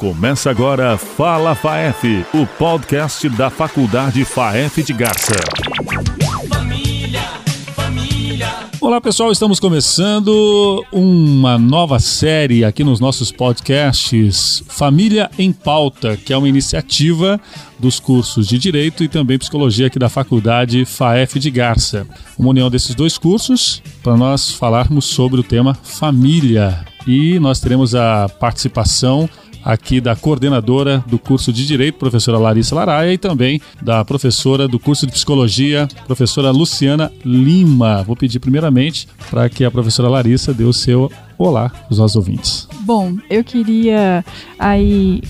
Começa agora Fala FAEF, o podcast da Faculdade FAEF de Garça. Família, família. Olá pessoal, estamos começando uma nova série aqui nos nossos podcasts Família em Pauta, que é uma iniciativa dos cursos de Direito e também Psicologia aqui da Faculdade FAEF de Garça. Uma união desses dois cursos para nós falarmos sobre o tema família. E nós teremos a participação aqui da coordenadora do curso de Direito, professora Larissa Laraia, e também da professora do curso de Psicologia, professora Luciana Lima. Vou pedir primeiramente para que a professora Larissa dê o seu olá aos nossos ouvintes. Bom, eu queria aí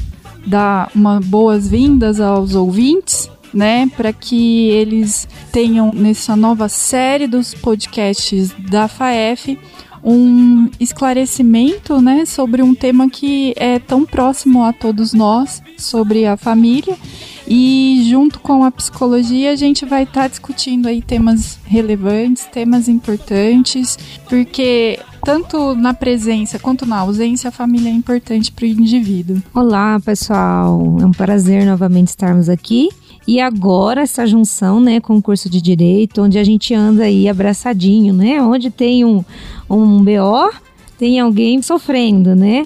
dar uma boas-vindas aos ouvintes né, para que eles tenham nessa nova série dos podcasts da FAEF um esclarecimento né, sobre um tema que é tão próximo a todos nós, sobre a família. E junto com a psicologia, a gente vai estar tá discutindo aí temas relevantes, temas importantes, porque tanto na presença quanto na ausência, a família é importante para o indivíduo. Olá, pessoal. É um prazer novamente estarmos aqui. E agora essa junção, né, com o curso de direito, onde a gente anda aí abraçadinho, né? Onde tem um, um BO, tem alguém sofrendo, né?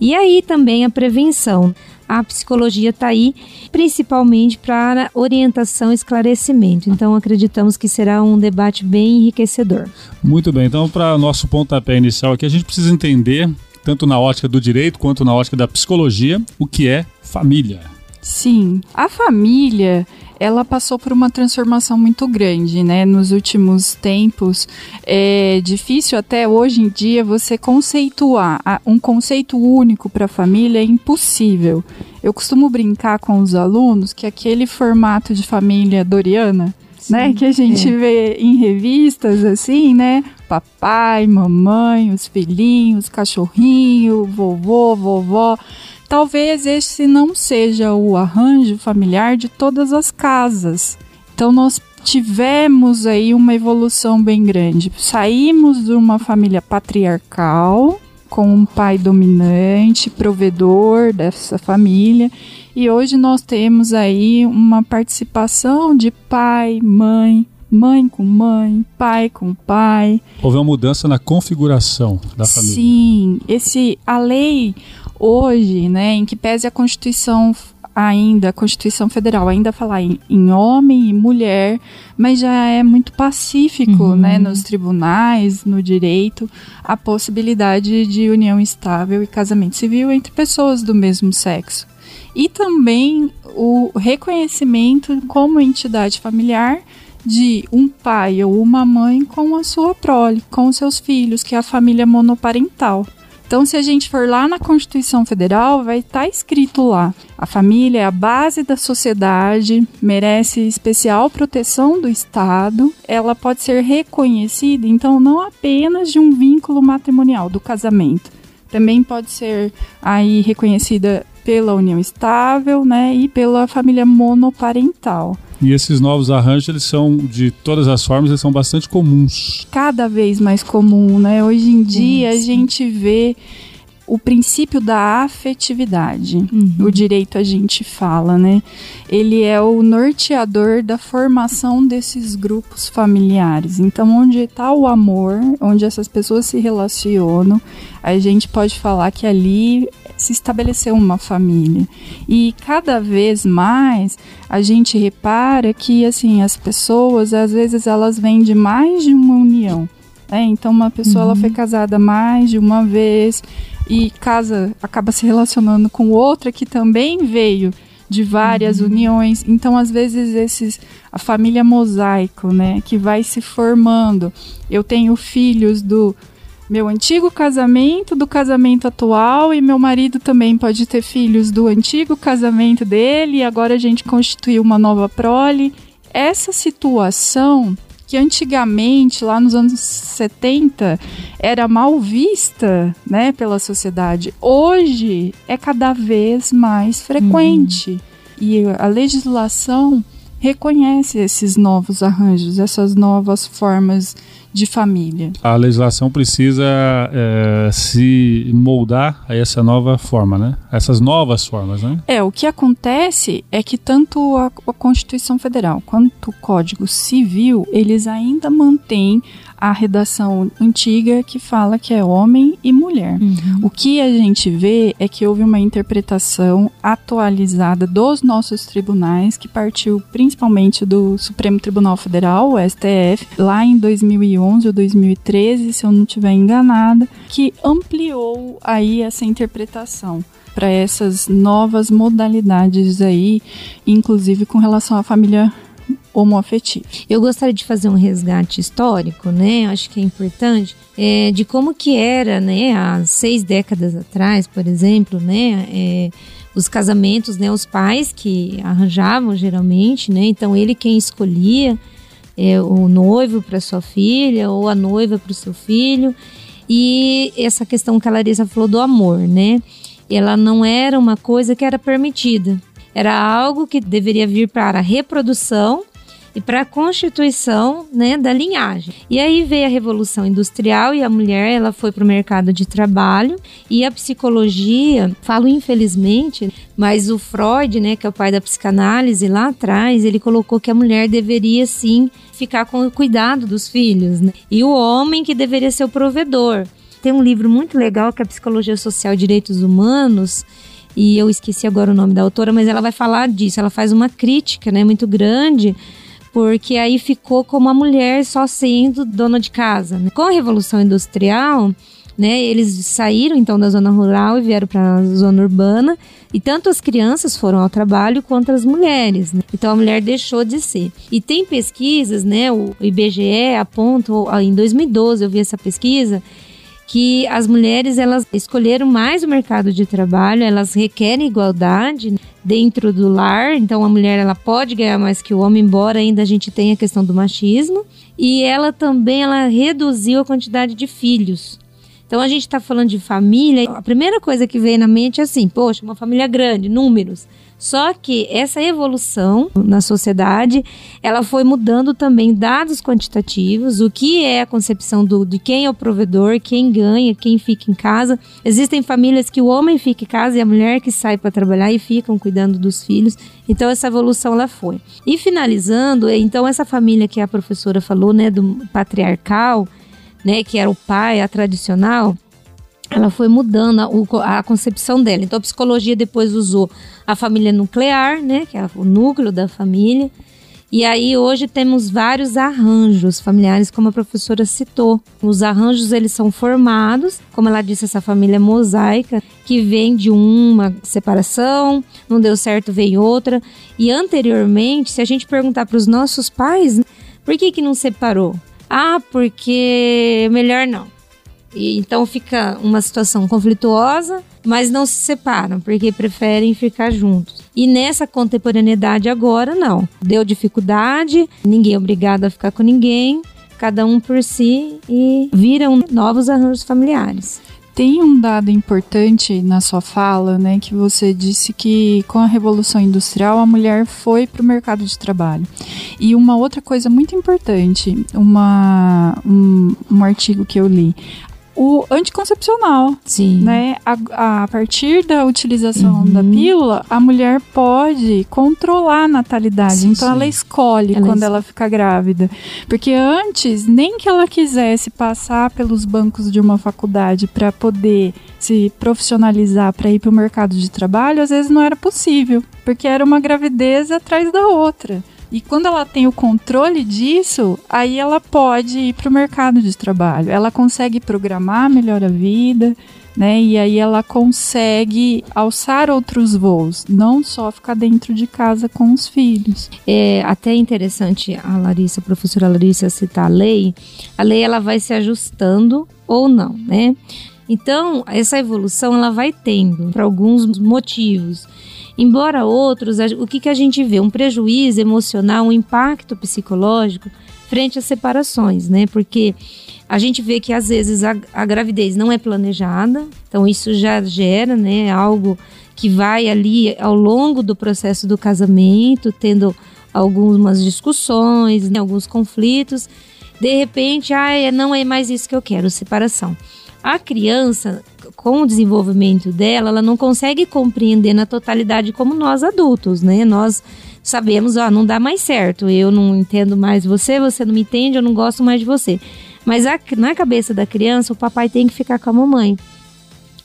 E aí também a prevenção. A psicologia está aí principalmente para orientação e esclarecimento. Então acreditamos que será um debate bem enriquecedor. Muito bem, então para nosso pontapé inicial aqui, a gente precisa entender, tanto na ótica do direito quanto na ótica da psicologia, o que é família. Sim, a família ela passou por uma transformação muito grande, né? Nos últimos tempos, é difícil até hoje em dia você conceituar um conceito único para a família é impossível. Eu costumo brincar com os alunos que aquele formato de família doriana, Sim, né, que a gente é. vê em revistas assim, né? Papai, mamãe, os filhinhos, cachorrinho, vovô, vovó Talvez esse não seja o arranjo familiar de todas as casas. Então nós tivemos aí uma evolução bem grande. Saímos de uma família patriarcal, com um pai dominante, provedor dessa família, e hoje nós temos aí uma participação de pai, mãe, mãe com mãe, pai com pai. Houve uma mudança na configuração da família. Sim, esse a lei hoje, né, em que pese a Constituição ainda, a Constituição Federal ainda falar em, em homem e mulher, mas já é muito pacífico, uhum. né, nos tribunais, no direito, a possibilidade de união estável e casamento civil entre pessoas do mesmo sexo. E também o reconhecimento como entidade familiar de um pai ou uma mãe com a sua prole, com os seus filhos, que é a família monoparental. Então, se a gente for lá na Constituição Federal, vai estar tá escrito lá: a família é a base da sociedade, merece especial proteção do Estado, ela pode ser reconhecida, então, não apenas de um vínculo matrimonial, do casamento. Também pode ser aí reconhecida pela união estável, né, e pela família monoparental. E esses novos arranjos, eles são de todas as formas, eles são bastante comuns. Cada vez mais comum, né? Hoje em dia a gente vê o princípio da afetividade. Uhum. O direito a gente fala, né? Ele é o norteador da formação desses grupos familiares. Então, onde está o amor, onde essas pessoas se relacionam, a gente pode falar que ali se estabeleceu uma família. E cada vez mais a gente repara que assim as pessoas às vezes elas vêm de mais de uma união. Né? Então uma pessoa uhum. ela foi casada mais de uma vez e casa acaba se relacionando com outra que também veio de várias uhum. uniões. Então, às vezes, esses a família mosaico, né, que vai se formando. Eu tenho filhos do meu antigo casamento, do casamento atual, e meu marido também pode ter filhos do antigo casamento dele, e agora a gente constituiu uma nova prole. Essa situação que antigamente, lá nos anos 70, era mal vista né, pela sociedade, hoje é cada vez mais frequente. Uhum. E a legislação reconhece esses novos arranjos, essas novas formas de família. A legislação precisa é, se moldar a essa nova forma, né? Essas novas formas, né? É, o que acontece é que tanto a, a Constituição Federal quanto o Código Civil, eles ainda mantêm a redação antiga que fala que é homem e mulher. Uhum. O que a gente vê é que houve uma interpretação atualizada dos nossos tribunais, que partiu principalmente do Supremo Tribunal Federal, o STF, lá em 2011 ou 2013, se eu não estiver enganada, que ampliou aí essa interpretação para essas novas modalidades aí, inclusive com relação à família homoafetivo. Eu gostaria de fazer um resgate histórico, né? Acho que é importante é, de como que era, né? Há seis décadas atrás, por exemplo, né? É, os casamentos, né? Os pais que arranjavam geralmente, né? Então ele quem escolhia é, o noivo para sua filha ou a noiva para o seu filho. E essa questão que a Larissa falou do amor, né? Ela não era uma coisa que era permitida. Era algo que deveria vir para a reprodução e para a constituição né, da linhagem. E aí veio a Revolução Industrial e a mulher ela foi para o mercado de trabalho e a psicologia, falo infelizmente, mas o Freud, né, que é o pai da psicanálise, lá atrás, ele colocou que a mulher deveria sim ficar com o cuidado dos filhos né? e o homem que deveria ser o provedor. Tem um livro muito legal que é a Psicologia Social e Direitos Humanos, e eu esqueci agora o nome da autora, mas ela vai falar disso. Ela faz uma crítica, né, muito grande porque aí ficou como a mulher só sendo dona de casa. Né? Com a Revolução Industrial, né, eles saíram então da zona rural e vieram para a zona urbana, e tanto as crianças foram ao trabalho quanto as mulheres. Né? Então a mulher deixou de ser. E tem pesquisas, né, o IBGE aponta, em 2012 eu vi essa pesquisa, que as mulheres elas escolheram mais o mercado de trabalho, elas requerem igualdade dentro do lar, então a mulher ela pode ganhar mais que o homem, embora ainda a gente tenha a questão do machismo, e ela também ela reduziu a quantidade de filhos. Então a gente está falando de família, a primeira coisa que vem na mente é assim, poxa, uma família grande, números. Só que essa evolução na sociedade, ela foi mudando também dados quantitativos, o que é a concepção do, de quem é o provedor, quem ganha, quem fica em casa. Existem famílias que o homem fica em casa e a mulher que sai para trabalhar e ficam cuidando dos filhos. Então essa evolução ela foi. E finalizando, então essa família que a professora falou, né, do patriarcal, né, que era o pai, a tradicional, ela foi mudando a, a, concepção dela. Então a psicologia depois usou a família nuclear, né, que é o núcleo da família. E aí hoje temos vários arranjos familiares, como a professora citou. Os arranjos eles são formados, como ela disse, essa família mosaica que vem de uma separação, não deu certo, veio outra. E anteriormente, se a gente perguntar para os nossos pais, por que que não separou? Ah, porque melhor não. E, então fica uma situação conflituosa, mas não se separam, porque preferem ficar juntos. E nessa contemporaneidade agora, não. Deu dificuldade, ninguém é obrigado a ficar com ninguém, cada um por si e viram novos arranjos familiares. Tem um dado importante na sua fala, né, que você disse que com a Revolução Industrial a mulher foi para o mercado de trabalho. E uma outra coisa muito importante, uma, um, um artigo que eu li, o anticoncepcional. Sim. Né? A, a partir da utilização uhum. da pílula, a mulher pode controlar a natalidade. Sim, então sim. ela escolhe ela quando es... ela fica grávida. Porque antes, nem que ela quisesse passar pelos bancos de uma faculdade para poder se profissionalizar para ir para o mercado de trabalho, às vezes não era possível, porque era uma gravidez atrás da outra. E quando ela tem o controle disso, aí ela pode ir para o mercado de trabalho. Ela consegue programar melhor a vida, né? E aí ela consegue alçar outros voos, não só ficar dentro de casa com os filhos. É até interessante a Larissa, a professora Larissa citar a lei. A lei ela vai se ajustando ou não, né? Então, essa evolução ela vai tendo por alguns motivos. Embora outros, o que, que a gente vê? Um prejuízo emocional, um impacto psicológico frente às separações, né? Porque a gente vê que às vezes a, a gravidez não é planejada, então isso já gera, né, algo que vai ali ao longo do processo do casamento, tendo algumas discussões, né, alguns conflitos. De repente, ah, não é mais isso que eu quero, separação. A criança, com o desenvolvimento dela, ela não consegue compreender na totalidade como nós adultos, né? Nós sabemos, ó, não dá mais certo. Eu não entendo mais você, você não me entende, eu não gosto mais de você. Mas a, na cabeça da criança, o papai tem que ficar com a mamãe.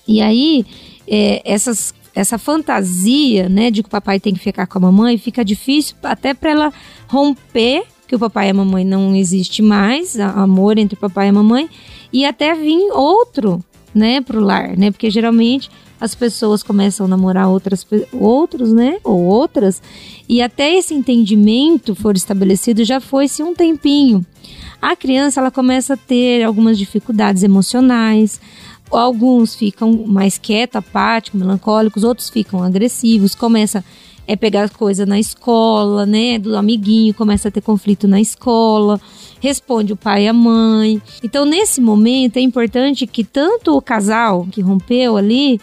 E aí, é, essas, essa fantasia, né, de que o papai tem que ficar com a mamãe, fica difícil até para ela romper que o papai e a mamãe não existe mais, amor entre o papai e a mamãe, e até vir outro, né, pro lar, né? Porque geralmente as pessoas começam a namorar outras outros, né, ou outras, e até esse entendimento for estabelecido já foi-se um tempinho. A criança ela começa a ter algumas dificuldades emocionais, alguns ficam mais quietos, apáticos, melancólicos, outros ficam agressivos, começa é pegar coisa na escola, né, do amiguinho, começa a ter conflito na escola, responde o pai e a mãe. Então, nesse momento, é importante que tanto o casal que rompeu ali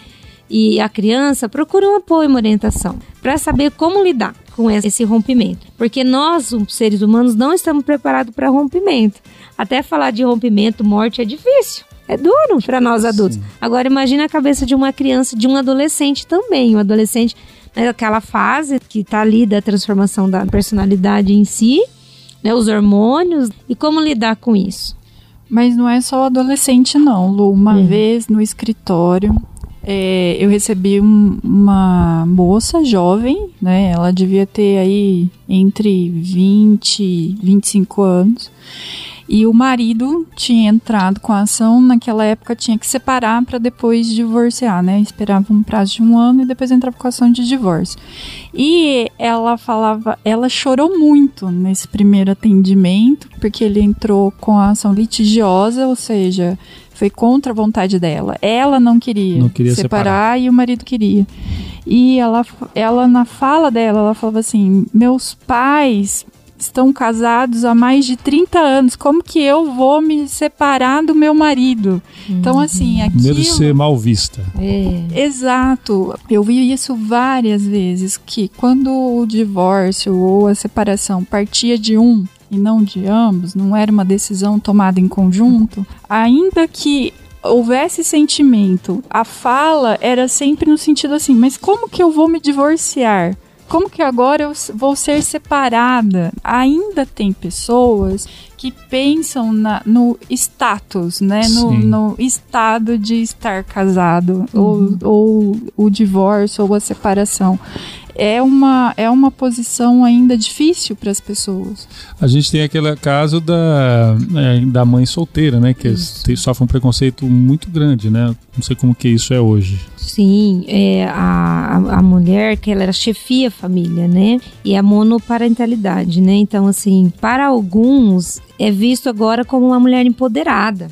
e a criança procurem um apoio, uma orientação, para saber como lidar com esse rompimento. Porque nós, seres humanos, não estamos preparados para rompimento. Até falar de rompimento, morte é difícil. É duro para nós adultos. Sim. Agora imagine a cabeça de uma criança, de um adolescente também. Um adolescente aquela fase que está ali da transformação da personalidade em si, né, os hormônios e como lidar com isso. Mas não é só o adolescente, não, Lu. Uma uhum. vez no escritório, é, eu recebi um, uma moça jovem, né? Ela devia ter aí entre 20 e 25 anos. E o marido tinha entrado com a ação, naquela época tinha que separar para depois divorciar, né? Esperava um prazo de um ano e depois entrava com a ação de divórcio. E ela falava, ela chorou muito nesse primeiro atendimento, porque ele entrou com a ação litigiosa, ou seja, foi contra a vontade dela. Ela não queria, não queria separar, separar, e o marido queria. E ela, ela, na fala dela, ela falava assim: meus pais estão casados há mais de 30 anos. Como que eu vou me separar do meu marido? Uhum. Então, assim, aquilo... Medo de ser mal vista. É. Exato. Eu vi isso várias vezes, que quando o divórcio ou a separação partia de um e não de ambos, não era uma decisão tomada em conjunto, ainda que houvesse sentimento, a fala era sempre no sentido assim, mas como que eu vou me divorciar? Como que agora eu vou ser separada? Ainda tem pessoas que pensam na, no status, né? No, no, estado de estar casado, uhum. ou, ou o divórcio, ou a separação é uma, é uma posição ainda difícil para as pessoas. A gente tem aquele caso da, é, da mãe solteira, né? Que tem, sofre um preconceito muito grande, né? Não sei como que isso é hoje. Sim, é, a, a mulher que ela era chefia família, né? E a monoparentalidade, né? Então, assim, para alguns é visto agora como uma mulher empoderada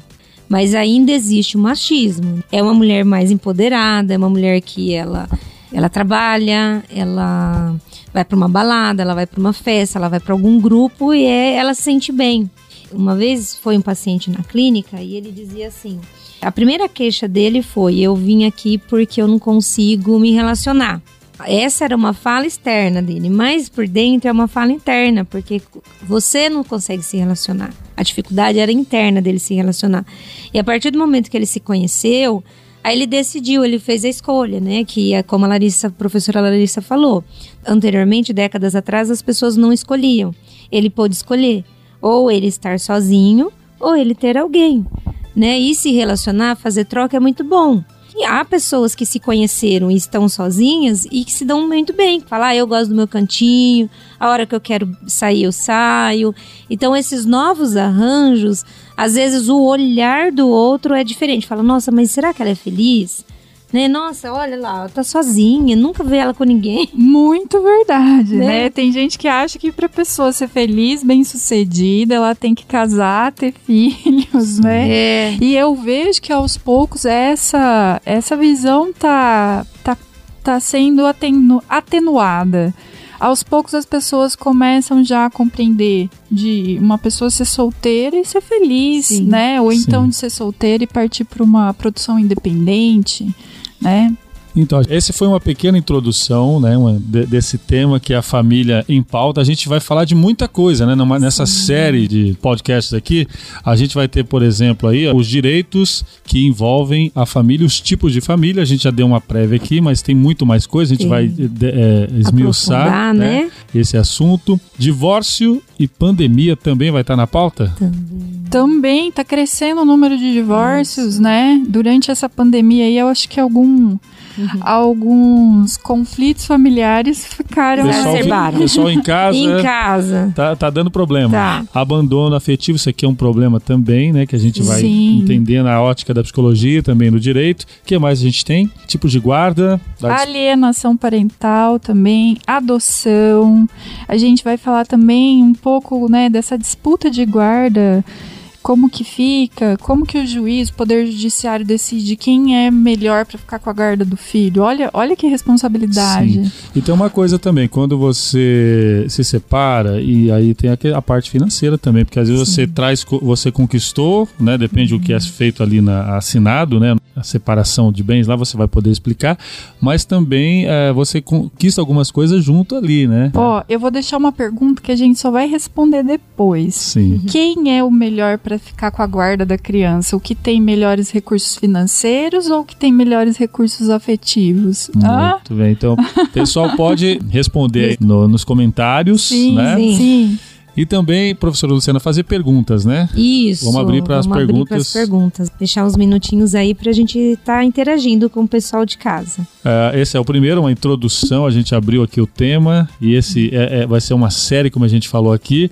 mas ainda existe o machismo. É uma mulher mais empoderada, é uma mulher que ela ela trabalha, ela vai para uma balada, ela vai para uma festa, ela vai para algum grupo e é, ela se sente bem. Uma vez foi um paciente na clínica e ele dizia assim: a primeira queixa dele foi: eu vim aqui porque eu não consigo me relacionar. Essa era uma fala externa dele, mas por dentro é uma fala interna, porque você não consegue se relacionar. A dificuldade era interna dele se relacionar. E a partir do momento que ele se conheceu, Aí ele decidiu, ele fez a escolha, né? Que é como a Larissa, a professora Larissa falou. Anteriormente, décadas atrás, as pessoas não escolhiam. Ele pôde escolher ou ele estar sozinho ou ele ter alguém, né? E se relacionar, fazer troca é muito bom. E há pessoas que se conheceram e estão sozinhas e que se dão muito bem. Falar, ah, eu gosto do meu cantinho, a hora que eu quero sair, eu saio. Então, esses novos arranjos, às vezes o olhar do outro é diferente. Fala, nossa, mas será que ela é feliz? Né? Nossa, olha lá, ela tá sozinha, nunca vê ela com ninguém. Muito verdade, né? né? Tem gente que acha que pra pessoa ser feliz, bem sucedida, ela tem que casar, ter filhos, né? É. E eu vejo que aos poucos essa, essa visão tá, tá, tá sendo atenu, atenuada aos poucos as pessoas começam já a compreender de uma pessoa ser solteira e ser feliz, Sim. né? Ou então Sim. de ser solteira e partir para uma produção independente né? Então, esse foi uma pequena introdução, né, uma, de, desse tema que é a família em pauta. A gente vai falar de muita coisa, né, numa, nessa série de podcasts aqui. A gente vai ter, por exemplo, aí os direitos que envolvem a família, os tipos de família. A gente já deu uma prévia aqui, mas tem muito mais coisa. A gente Sim. vai é, esmiuçar né, né? esse assunto. Divórcio e pandemia também vai estar na pauta? Também. Também está crescendo o número de divórcios, Isso. né? Durante essa pandemia aí, eu acho que algum Uhum. Alguns conflitos familiares ficaram pessoal, pessoal em casa. em casa. Tá, tá dando problema. Tá. Abandono afetivo, isso aqui é um problema também, né? Que a gente vai Sim. entender na ótica da psicologia, também no direito. O que mais a gente tem? Tipo de guarda. Alienação parental também, adoção. A gente vai falar também um pouco, né, dessa disputa de guarda como que fica, como que o juiz, o poder judiciário decide quem é melhor para ficar com a guarda do filho. Olha, olha que responsabilidade. Sim. E tem uma coisa também, quando você se separa e aí tem a, parte financeira também, porque às vezes Sim. você traz, você conquistou, né? Depende uhum. do que é feito ali na assinado, né? A separação de bens lá você vai poder explicar, mas também é, você conquista algumas coisas junto ali, né? Ó, oh, eu vou deixar uma pergunta que a gente só vai responder depois. Sim. Quem é o melhor para ficar com a guarda da criança? O que tem melhores recursos financeiros ou o que tem melhores recursos afetivos? Muito ah? bem. Então, o pessoal pode responder no, nos comentários, sim, né? Sim. sim. E também, professora Luciana, fazer perguntas, né? Isso. Vamos abrir para as perguntas. perguntas. Deixar uns minutinhos aí para a gente estar tá interagindo com o pessoal de casa. Uh, esse é o primeiro, uma introdução. A gente abriu aqui o tema e esse é, é, vai ser uma série, como a gente falou aqui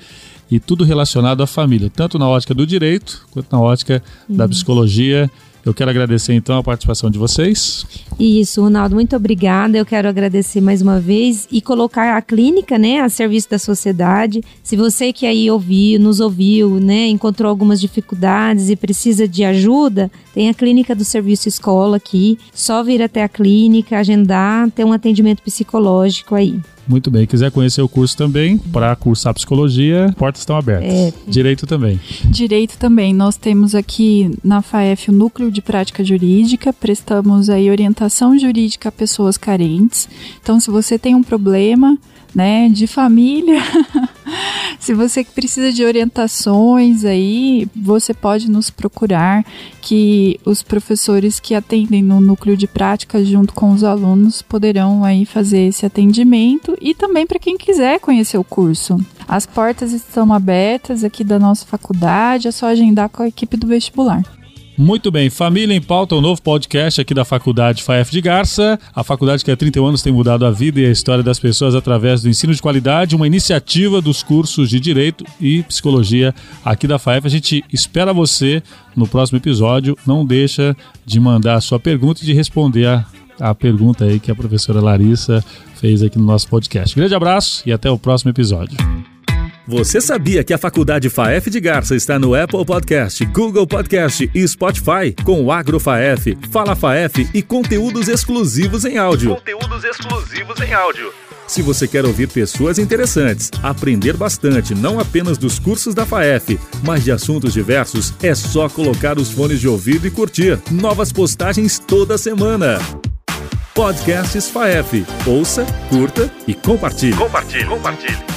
e tudo relacionado à família, tanto na ótica do direito quanto na ótica uhum. da psicologia. Eu quero agradecer então a participação de vocês. Isso, Ronaldo, muito obrigada. Eu quero agradecer mais uma vez e colocar a clínica, né, a serviço da sociedade. Se você que aí ouviu, nos ouviu, né, encontrou algumas dificuldades e precisa de ajuda, tem a clínica do serviço escola aqui. Só vir até a clínica, agendar, ter um atendimento psicológico aí. Muito bem. Quiser conhecer o curso também, para cursar psicologia, portas estão abertas. É. Direito também. Direito também. Nós temos aqui na FAEF o Núcleo de Prática Jurídica, prestamos aí orientação jurídica a pessoas carentes. Então, se você tem um problema, né, de família, se você precisa de orientações aí, você pode nos procurar, que os professores que atendem no núcleo de prática junto com os alunos poderão aí fazer esse atendimento e também para quem quiser conhecer o curso. As portas estão abertas aqui da nossa faculdade, é só agendar com a equipe do vestibular. Muito bem, Família em Pauta, o um novo podcast aqui da Faculdade FAEF de Garça. A faculdade que há 31 anos tem mudado a vida e a história das pessoas através do ensino de qualidade, uma iniciativa dos cursos de Direito e Psicologia aqui da FAEF. A gente espera você no próximo episódio. Não deixa de mandar a sua pergunta e de responder a, a pergunta aí que a professora Larissa fez aqui no nosso podcast. Grande abraço e até o próximo episódio. Você sabia que a Faculdade FAEF de Garça está no Apple Podcast, Google Podcast e Spotify com o AgroFaef, Fala FAEF e conteúdos exclusivos em áudio. Conteúdos exclusivos em áudio. Se você quer ouvir pessoas interessantes, aprender bastante não apenas dos cursos da FAEF, mas de assuntos diversos, é só colocar os fones de ouvido e curtir. Novas postagens toda semana. Podcasts FAEF. Ouça, curta e compartilhe. Compartilhe, compartilhe.